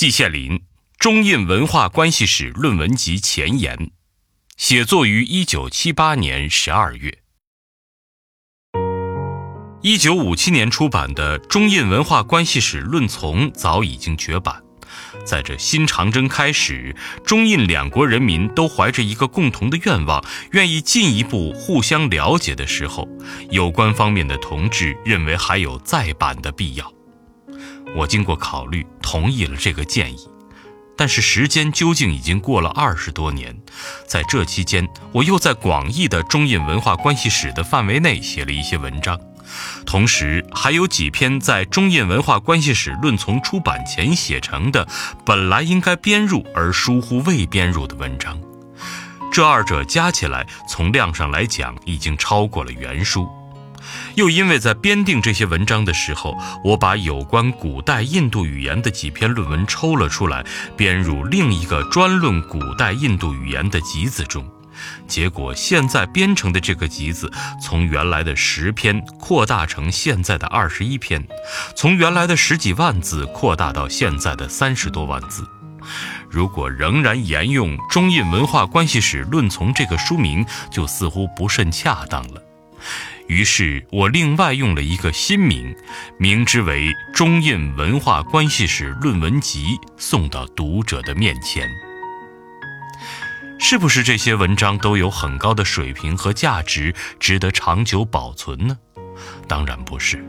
季羡林《中印文化关系史论文集前言》，写作于一九七八年十二月。一九五七年出版的《中印文化关系史论丛》早已经绝版。在这新长征开始，中印两国人民都怀着一个共同的愿望，愿意进一步互相了解的时候，有关方面的同志认为还有再版的必要。我经过考虑，同意了这个建议。但是时间究竟已经过了二十多年，在这期间，我又在广义的中印文化关系史的范围内写了一些文章。同时，还有几篇在《中印文化关系史论丛》出版前写成的，本来应该编入而疏忽未编入的文章。这二者加起来，从量上来讲，已经超过了原书。又因为在编定这些文章的时候，我把有关古代印度语言的几篇论文抽了出来，编入另一个专论古代印度语言的集子中。结果，现在编成的这个集子，从原来的十篇扩大成现在的二十一篇，从原来的十几万字扩大到现在的三十多万字。如果仍然沿用《中印文化关系史论丛》这个书名，就似乎不甚恰当了。于是我另外用了一个新名，名之为《中印文化关系史论文集》，送到读者的面前。是不是这些文章都有很高的水平和价值，值得长久保存呢？当然不是。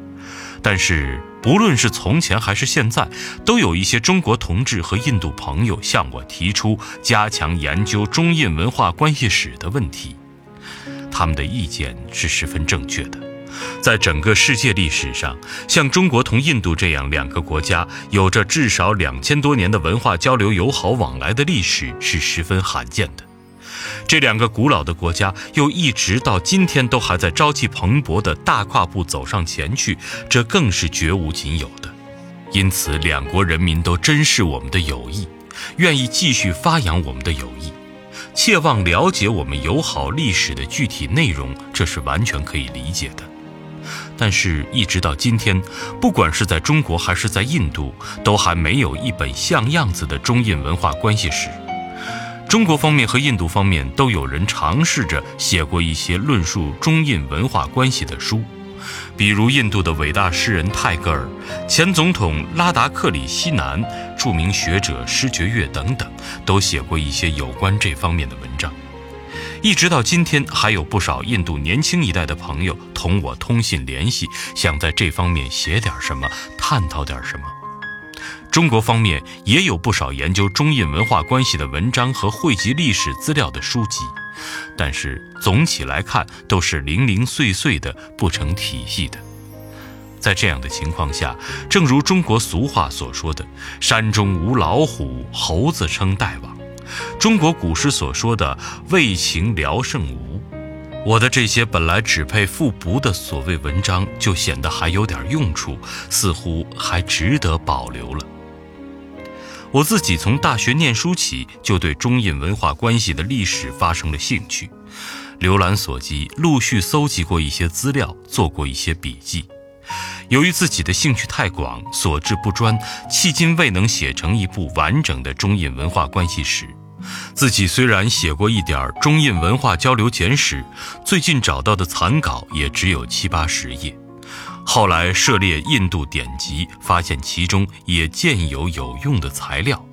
但是不论是从前还是现在，都有一些中国同志和印度朋友向我提出加强研究中印文化关系史的问题。他们的意见是十分正确的。在整个世界历史上，像中国同印度这样两个国家有着至少两千多年的文化交流、友好往来的历史是十分罕见的。这两个古老的国家又一直到今天都还在朝气蓬勃地大跨步走上前去，这更是绝无仅有的。因此，两国人民都珍视我们的友谊，愿意继续发扬我们的友谊。切望了解我们友好历史的具体内容，这是完全可以理解的。但是，一直到今天，不管是在中国还是在印度，都还没有一本像样子的中印文化关系史。中国方面和印度方面都有人尝试着写过一些论述中印文化关系的书，比如印度的伟大诗人泰戈尔、前总统拉达克里希南、著名学者施觉月等等，都写过一些有关这方面的文章。一直到今天，还有不少印度年轻一代的朋友同我通信联系，想在这方面写点什么，探讨点什么。中国方面也有不少研究中印文化关系的文章和汇集历史资料的书籍，但是总体来看都是零零碎碎的，不成体系的。在这样的情况下，正如中国俗话所说的“山中无老虎，猴子称大王”。中国古诗所说的“为情聊胜吴”，我的这些本来只配复读的所谓文章，就显得还有点用处，似乎还值得保留了。我自己从大学念书起，就对中印文化关系的历史发生了兴趣，浏览所及，陆续搜集过一些资料，做过一些笔记。由于自己的兴趣太广，所知不专，迄今未能写成一部完整的中印文化关系史。自己虽然写过一点中印文化交流简史，最近找到的残稿也只有七八十页。后来涉猎印度典籍，发现其中也见有有用的材料，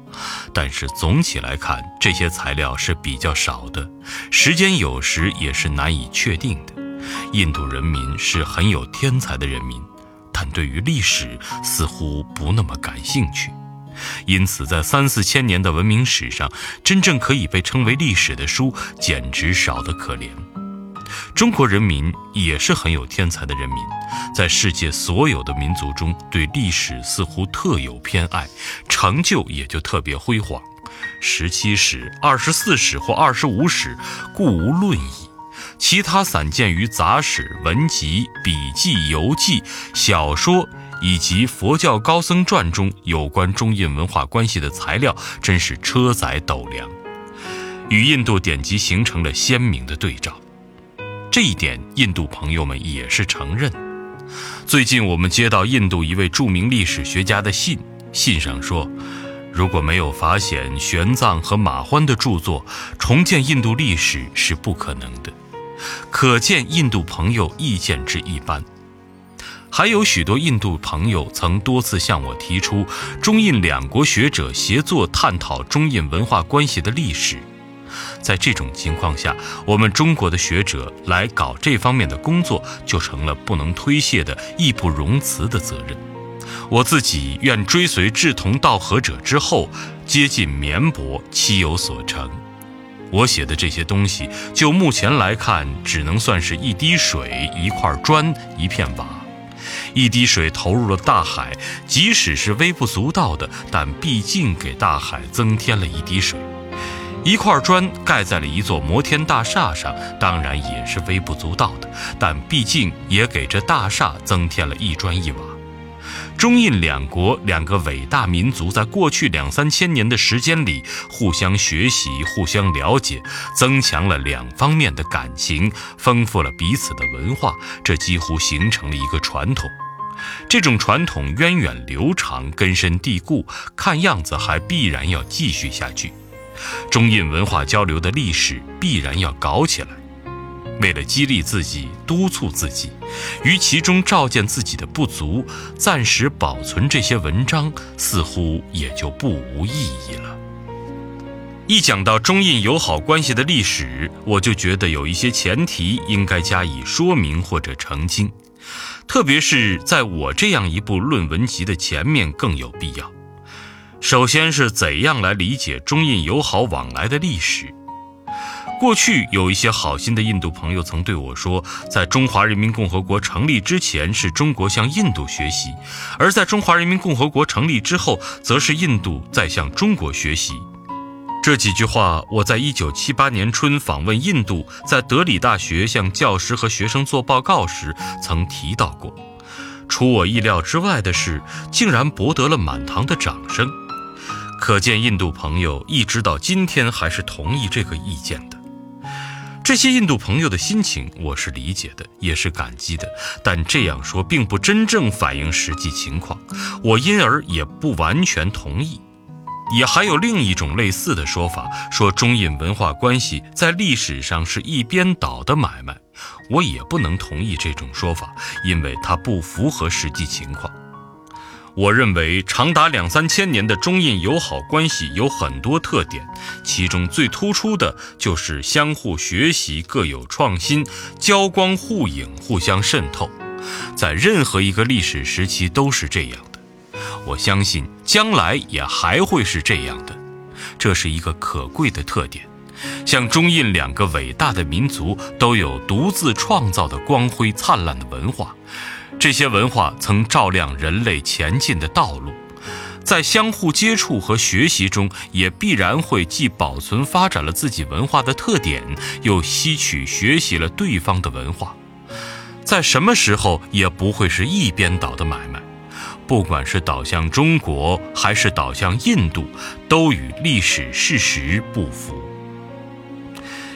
但是总体来看，这些材料是比较少的，时间有时也是难以确定的。印度人民是很有天才的人民，但对于历史似乎不那么感兴趣。因此，在三四千年的文明史上，真正可以被称为历史的书，简直少得可怜。中国人民也是很有天才的人民，在世界所有的民族中，对历史似乎特有偏爱，成就也就特别辉煌。十七史、二十四史或二十五史，故无论矣。其他散见于杂史、文集、笔记、游记、小说以及佛教高僧传中有关中印文化关系的材料，真是车载斗量，与印度典籍形成了鲜明的对照。这一点，印度朋友们也是承认。最近我们接到印度一位著名历史学家的信，信上说。如果没有法显、玄奘和马欢的著作，重建印度历史是不可能的。可见印度朋友意见之一般。还有许多印度朋友曾多次向我提出，中印两国学者协作探讨中印文化关系的历史。在这种情况下，我们中国的学者来搞这方面的工作，就成了不能推卸的义不容辞的责任。我自己愿追随志同道合者之后，接近绵薄，期有所成。我写的这些东西，就目前来看，只能算是一滴水、一块砖、一片瓦。一滴水投入了大海，即使是微不足道的，但毕竟给大海增添了一滴水。一块砖盖在了一座摩天大厦上，当然也是微不足道的，但毕竟也给这大厦增添了一砖一瓦。中印两国两个伟大民族在过去两三千年的时间里，互相学习、互相了解，增强了两方面的感情，丰富了彼此的文化，这几乎形成了一个传统。这种传统源远流长、根深蒂固，看样子还必然要继续下去。中印文化交流的历史必然要搞起来。为了激励自己、督促自己，于其中照见自己的不足，暂时保存这些文章，似乎也就不无意义了。一讲到中印友好关系的历史，我就觉得有一些前提应该加以说明或者澄清，特别是在我这样一部论文集的前面更有必要。首先是怎样来理解中印友好往来的历史？过去有一些好心的印度朋友曾对我说，在中华人民共和国成立之前，是中国向印度学习；而在中华人民共和国成立之后，则是印度在向中国学习。这几句话，我在一九七八年春访问印度，在德里大学向教师和学生做报告时曾提到过。出我意料之外的是，竟然博得了满堂的掌声。可见，印度朋友一直到今天还是同意这个意见的。这些印度朋友的心情，我是理解的，也是感激的。但这样说并不真正反映实际情况，我因而也不完全同意。也还有另一种类似的说法，说中印文化关系在历史上是一边倒的买卖，我也不能同意这种说法，因为它不符合实际情况。我认为，长达两三千年的中印友好关系有很多特点，其中最突出的就是相互学习、各有创新、交光互影、互相渗透，在任何一个历史时期都是这样的。我相信将来也还会是这样的，这是一个可贵的特点。像中印两个伟大的民族都有独自创造的光辉灿烂的文化。这些文化曾照亮人类前进的道路，在相互接触和学习中，也必然会既保存发展了自己文化的特点，又吸取学习了对方的文化。在什么时候也不会是一边倒的买卖，不管是倒向中国还是倒向印度，都与历史事实不符。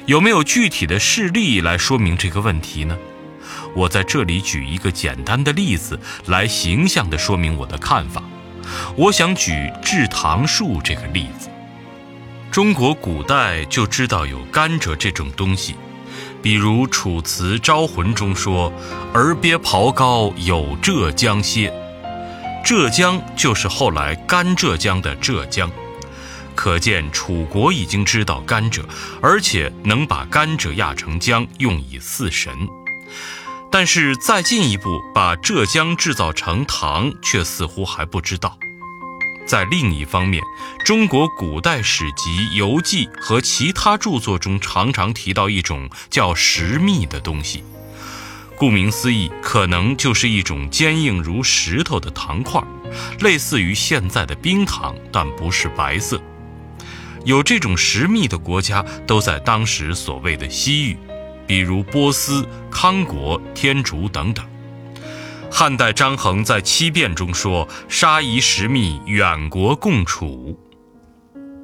有没有具体的事例来说明这个问题呢？我在这里举一个简单的例子来形象地说明我的看法。我想举制糖树这个例子。中国古代就知道有甘蔗这种东西，比如《楚辞·招魂》中说：“儿鳖刨高有浙江些。”浙江就是后来甘浙江的浙江，可见楚国已经知道甘蔗，而且能把甘蔗压成浆，用以祀神。但是再进一步把浙江制造成糖，却似乎还不知道。在另一方面，中国古代史籍、游记和其他著作中常常提到一种叫石蜜的东西，顾名思义，可能就是一种坚硬如石头的糖块，类似于现在的冰糖，但不是白色。有这种石蜜的国家，都在当时所谓的西域。比如波斯、康国、天竺等等。汉代张衡在《七变》中说：“杀夷石密，远国共处。”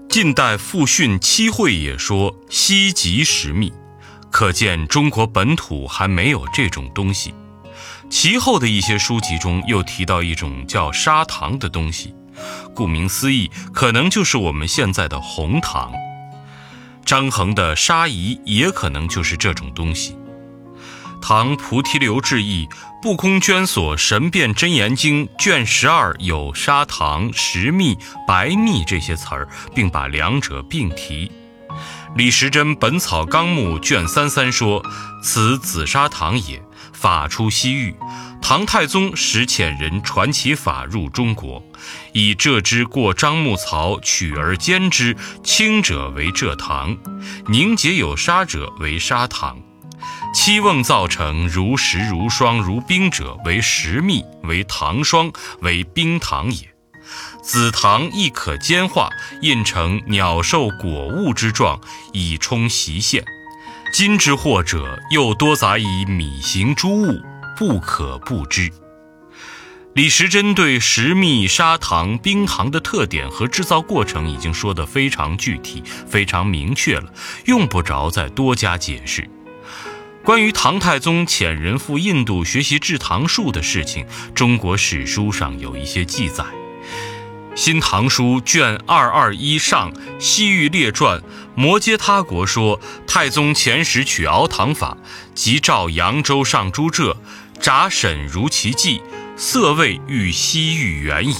晋代傅训七会也说：“西极石密。”可见中国本土还没有这种东西。其后的一些书籍中又提到一种叫砂糖的东西，顾名思义，可能就是我们现在的红糖。张衡的沙夷也可能就是这种东西。唐菩提流志异不空捐所神变真言经卷十二有砂糖、石蜜、白蜜这些词儿，并把两者并提。李时珍《本草纲目》卷三三说：“此紫砂糖也，法出西域。唐太宗时遣人传其法入中国，以蔗汁过樟木槽，取而煎之，清者为蔗糖，凝结有沙者为砂糖。七瓮造成如石如霜如冰者为石蜜，为糖霜，为冰糖也。”紫糖亦可煎化，印成鸟兽果物之状，以充习线。今之祸者，又多杂以米形诸物，不可不知。李时珍对石蜜、砂糖、冰糖的特点和制造过程已经说得非常具体、非常明确了，用不着再多加解释。关于唐太宗遣人赴印度学习制糖术的事情，中国史书上有一些记载。《新唐书》卷二二一上《西域列传》，摩揭他国说，太宗遣使取熬糖法，即召扬州上诸浙，札审如其迹，色味与西域远矣。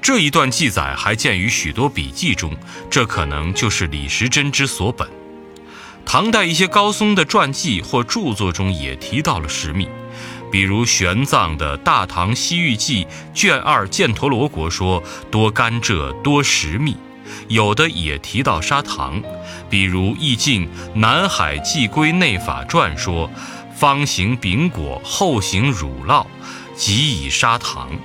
这一段记载还见于许多笔记中，这可能就是李时珍之所本。唐代一些高僧的传记或著作中也提到了石蜜。比如玄奘的《大唐西域记》卷二《犍陀罗国》说多甘蔗多石蜜，有的也提到砂糖。比如《易经南海寄归内法传》说，方行饼果，后行乳酪，即以砂糖。《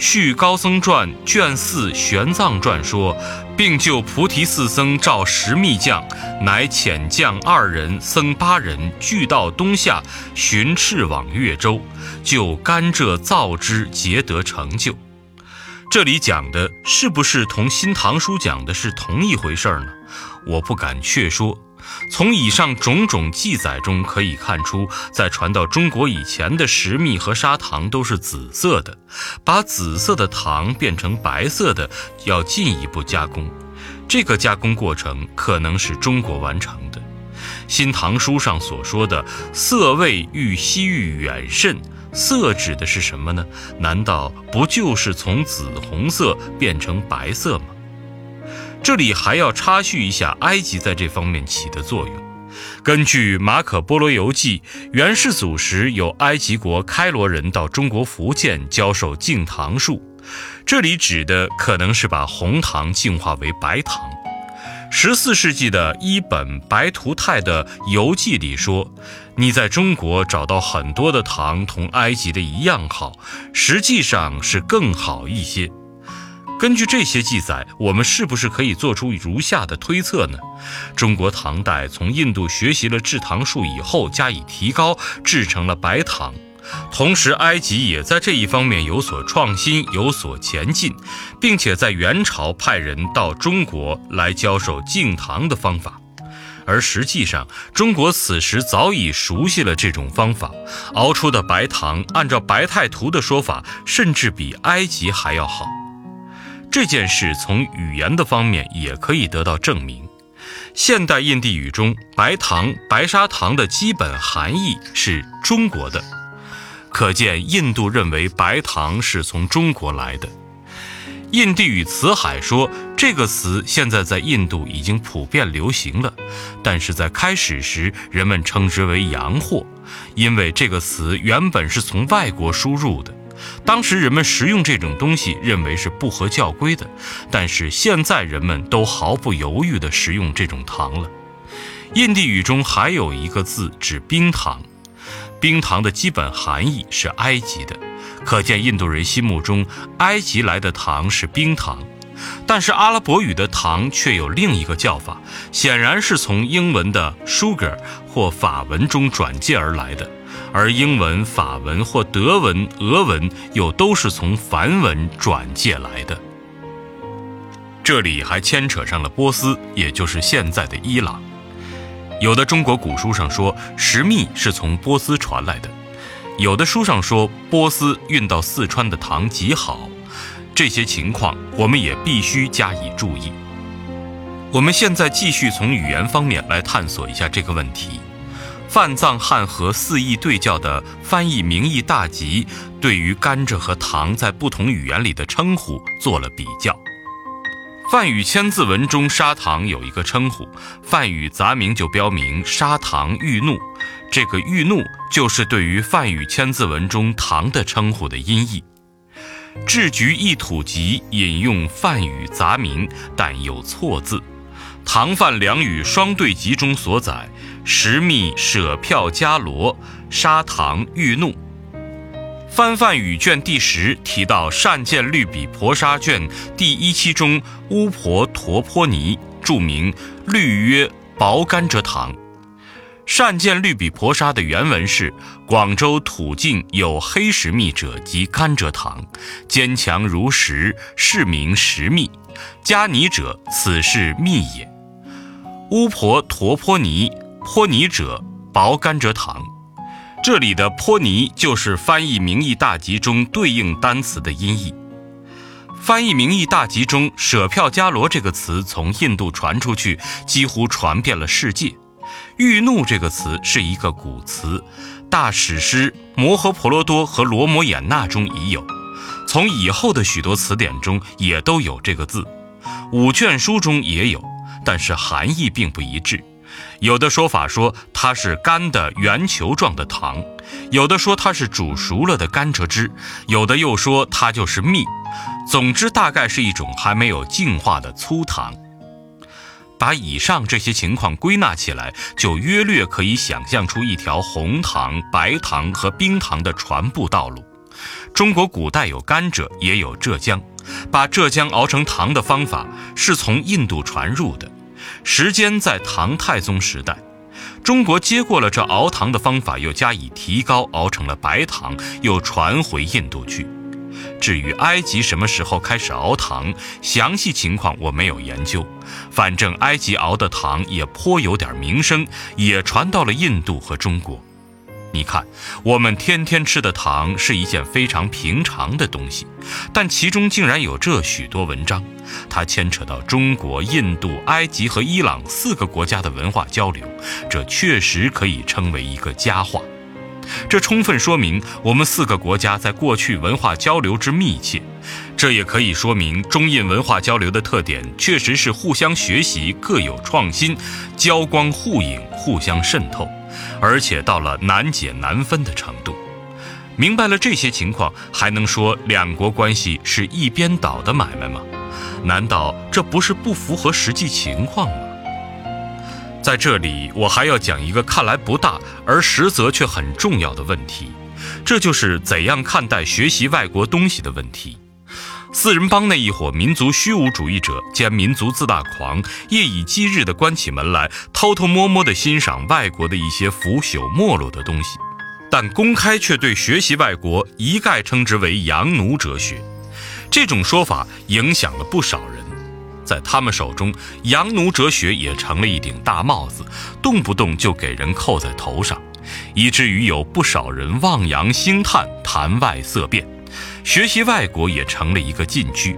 续高僧传》卷四《玄奘传》说，并就菩提寺僧召石密将，乃遣将二人、僧八人，俱到东夏，寻赤往越州，就甘蔗造之，皆得成就。这里讲的是不是同《新唐书》讲的是同一回事呢？我不敢确说。从以上种种记载中可以看出，在传到中国以前的石蜜和砂糖都是紫色的，把紫色的糖变成白色的要进一步加工，这个加工过程可能是中国完成的。《新唐书》上所说的“色味欲西域远甚”，色指的是什么呢？难道不就是从紫红色变成白色吗？这里还要插叙一下埃及在这方面起的作用。根据《马可·波罗游记》，元世祖时有埃及国开罗人到中国福建教授敬糖术，这里指的可能是把红糖净化为白糖。十四世纪的伊本·白图泰的游记里说：“你在中国找到很多的糖，同埃及的一样好，实际上是更好一些。”根据这些记载，我们是不是可以做出如下的推测呢？中国唐代从印度学习了制糖术以后，加以提高，制成了白糖。同时，埃及也在这一方面有所创新，有所前进，并且在元朝派人到中国来教授净糖的方法。而实际上，中国此时早已熟悉了这种方法，熬出的白糖，按照白太图的说法，甚至比埃及还要好。这件事从语言的方面也可以得到证明。现代印地语中“白糖”“白砂糖”的基本含义是中国的，可见印度认为白糖是从中国来的。印地语词海说这个词现在在印度已经普遍流行了，但是在开始时人们称之为洋货，因为这个词原本是从外国输入的。当时人们食用这种东西，认为是不合教规的，但是现在人们都毫不犹豫地食用这种糖了。印地语中还有一个字指冰糖，冰糖的基本含义是埃及的，可见印度人心目中埃及来的糖是冰糖。但是阿拉伯语的糖却有另一个叫法，显然是从英文的 sugar 或法文中转借而来的。而英文、法文或德文、俄文又都是从梵文转借来的。这里还牵扯上了波斯，也就是现在的伊朗。有的中国古书上说石蜜是从波斯传来的，有的书上说波斯运到四川的糖极好，这些情况我们也必须加以注意。我们现在继续从语言方面来探索一下这个问题。范藏汉和四义对教的翻译名义大集，对于甘蔗和糖在不同语言里的称呼做了比较。梵语千字文中砂糖有一个称呼，梵语杂名就标明砂糖玉怒，这个玉怒就是对于梵语千字文中糖的称呼的音译。制局一土集引用梵语杂名，但有错字。唐梵两语双对集中所载，石密舍票伽罗砂糖玉怒。翻范语卷第十提到善见律比婆沙卷第一期中巫婆陀婆尼注明律曰薄甘蔗糖。善见律比婆沙的原文是：广州土境有黑石密者即甘蔗糖，坚强如石，是名石密。加泥者，此是密也。巫婆陀婆尼，泼尼者薄甘蔗糖，这里的泼尼就是翻译名义大集中对应单词的音译。翻译名义大集中舍票伽罗这个词从印度传出去，几乎传遍了世界。欲怒这个词是一个古词，大史诗《摩诃婆罗多》和《罗摩衍那》中已有，从以后的许多词典中也都有这个字，五卷书中也有。但是含义并不一致，有的说法说它是干的圆球状的糖，有的说它是煮熟了的甘蔗汁，有的又说它就是蜜。总之，大概是一种还没有进化的粗糖。把以上这些情况归纳起来，就约略可以想象出一条红糖、白糖和冰糖的传播道路。中国古代有甘蔗，也有浙江，把浙江熬成糖的方法是从印度传入的。时间在唐太宗时代，中国接过了这熬糖的方法，又加以提高，熬成了白糖，又传回印度去。至于埃及什么时候开始熬糖，详细情况我没有研究。反正埃及熬的糖也颇有点名声，也传到了印度和中国。你看，我们天天吃的糖是一件非常平常的东西，但其中竟然有这许多文章，它牵扯到中国、印度、埃及和伊朗四个国家的文化交流，这确实可以称为一个佳话。这充分说明我们四个国家在过去文化交流之密切，这也可以说明中印文化交流的特点确实是互相学习、各有创新、交光互影、互相渗透。而且到了难解难分的程度，明白了这些情况，还能说两国关系是一边倒的买卖吗？难道这不是不符合实际情况吗？在这里，我还要讲一个看来不大，而实则却很重要的问题，这就是怎样看待学习外国东西的问题。四人帮那一伙民族虚无主义者兼民族自大狂，夜以继日地关起门来，偷偷摸摸地欣赏外国的一些腐朽没落的东西，但公开却对学习外国一概称之为洋奴哲学。这种说法影响了不少人，在他们手中，洋奴哲学也成了一顶大帽子，动不动就给人扣在头上，以至于有不少人望洋兴叹，谈外色变。学习外国也成了一个禁区。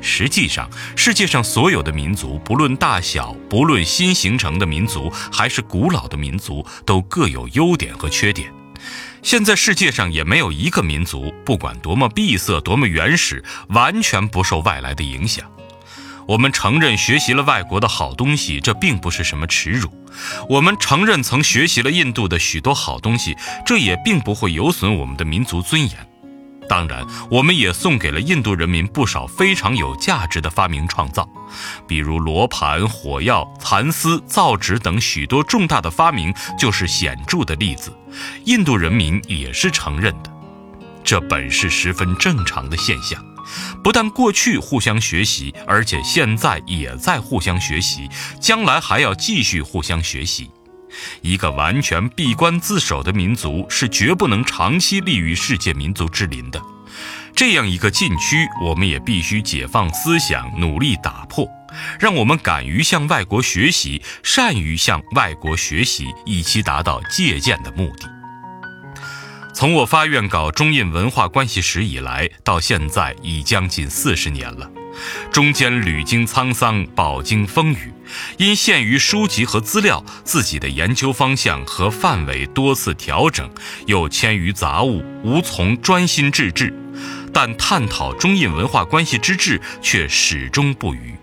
实际上，世界上所有的民族，不论大小，不论新形成的民族还是古老的民族，都各有优点和缺点。现在世界上也没有一个民族，不管多么闭塞、多么原始，完全不受外来的影响。我们承认学习了外国的好东西，这并不是什么耻辱；我们承认曾学习了印度的许多好东西，这也并不会有损我们的民族尊严。当然，我们也送给了印度人民不少非常有价值的发明创造，比如罗盘、火药、蚕丝、造纸等许多重大的发明就是显著的例子。印度人民也是承认的，这本是十分正常的现象。不但过去互相学习，而且现在也在互相学习，将来还要继续互相学习。一个完全闭关自守的民族是绝不能长期立于世界民族之林的。这样一个禁区，我们也必须解放思想，努力打破，让我们敢于向外国学习，善于向外国学习，以期达到借鉴的目的。从我发愿搞中印文化关系史以来，到现在已将近四十年了，中间屡经沧桑，饱经风雨，因限于书籍和资料，自己的研究方向和范围多次调整，又迁于杂物，无从专心致志。但探讨中印文化关系之志却始终不渝。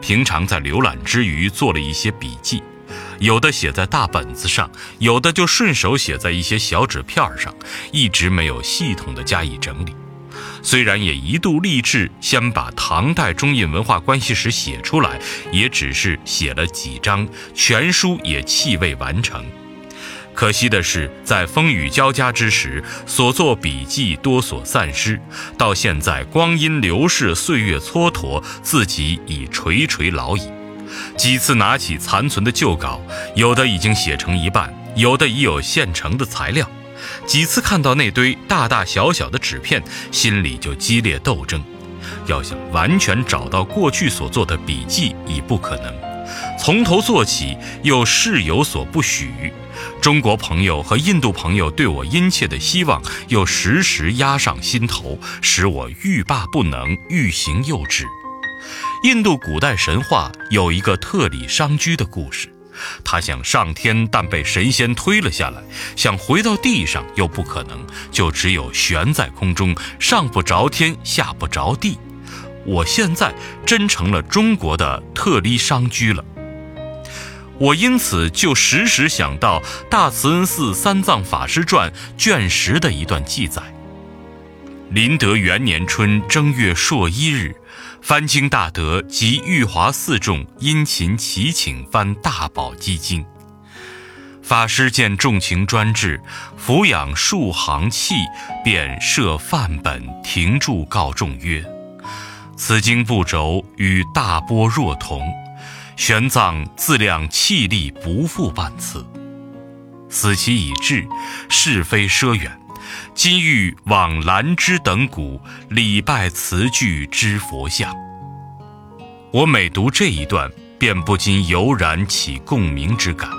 平常在浏览之余，做了一些笔记。有的写在大本子上，有的就顺手写在一些小纸片上，一直没有系统的加以整理。虽然也一度立志先把唐代中印文化关系史写出来，也只是写了几章，全书也弃未完成。可惜的是，在风雨交加之时，所作笔记多所散失，到现在光阴流逝，岁月蹉跎，自己已垂垂老矣。几次拿起残存的旧稿，有的已经写成一半，有的已有现成的材料。几次看到那堆大大小小的纸片，心里就激烈斗争。要想完全找到过去所做的笔记已不可能，从头做起又事有所不许。中国朋友和印度朋友对我殷切的希望又时时压上心头，使我欲罢不能，欲行又止。印度古代神话有一个特里商居的故事，他想上天，但被神仙推了下来；想回到地上，又不可能，就只有悬在空中，上不着天，下不着地。我现在真成了中国的特里商居了。我因此就时时想到大慈恩寺三藏法师传卷十的一段记载：麟德元年春正月朔一日。翻经大德及玉华四众殷勤祈请翻大宝积经，法师见众情专制，抚养数行气，便设范本停住，告众曰：“此经不轴，与大波若同。玄奘自量气力不复半次，此其已至，是非奢远。”今欲往兰芝等谷礼拜词句之佛像，我每读这一段，便不禁油然起共鸣之感。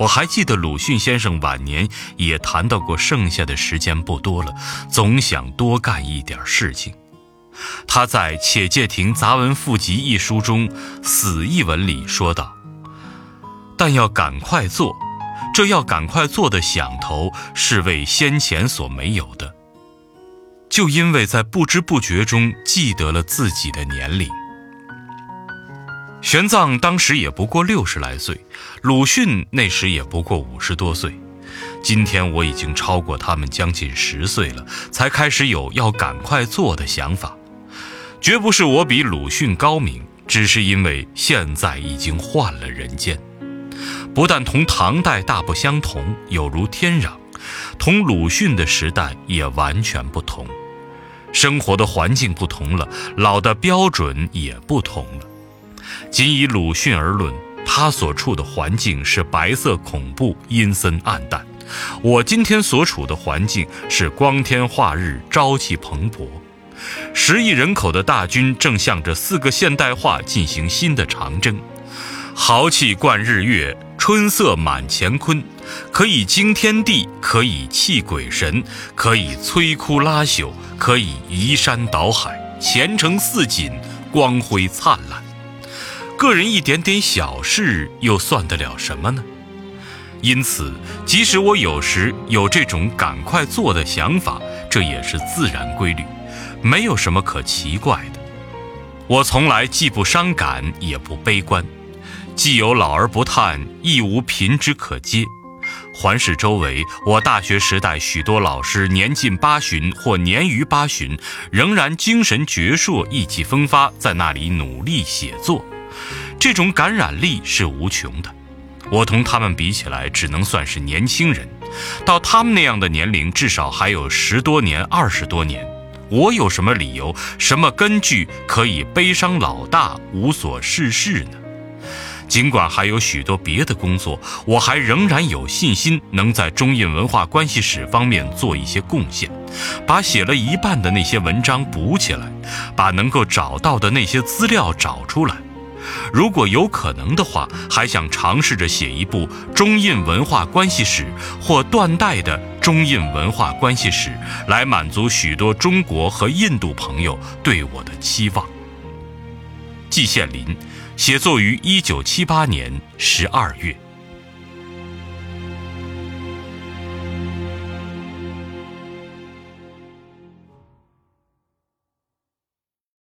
我还记得鲁迅先生晚年也谈到过，剩下的时间不多了，总想多干一点事情。他在《且介亭杂文附集》一书中死一文里说道：“但要赶快做。”这要赶快做的想头是为先前所没有的，就因为在不知不觉中记得了自己的年龄。玄奘当时也不过六十来岁，鲁迅那时也不过五十多岁，今天我已经超过他们将近十岁了，才开始有要赶快做的想法，绝不是我比鲁迅高明，只是因为现在已经换了人间。不但同唐代大不相同，有如天壤，同鲁迅的时代也完全不同，生活的环境不同了，老的标准也不同了。仅以鲁迅而论，他所处的环境是白色恐怖、阴森暗淡；我今天所处的环境是光天化日、朝气蓬勃。十亿人口的大军正向着四个现代化进行新的长征，豪气贯日月。春色满乾坤，可以惊天地，可以泣鬼神，可以摧枯拉朽，可以移山倒海，前程似锦，光辉灿烂。个人一点点小事，又算得了什么呢？因此，即使我有时有这种赶快做的想法，这也是自然规律，没有什么可奇怪的。我从来既不伤感，也不悲观。既有老而不叹，亦无贫之可接。环视周围，我大学时代许多老师年近八旬或年逾八旬，仍然精神矍铄、意气风发，在那里努力写作。这种感染力是无穷的。我同他们比起来，只能算是年轻人。到他们那样的年龄，至少还有十多年、二十多年。我有什么理由、什么根据可以悲伤老大、无所事事呢？尽管还有许多别的工作我还仍然有信心能在中印文化关系史方面做一些贡献把写了一半的那些文章补起来把能够找到的那些资料找出来。如果有可能的话还想尝试着写一部中印文化关系史或断代的中印文化关系史来满足许多中国和印度朋友对我的期望。季羡林写作于一九七八年十二月。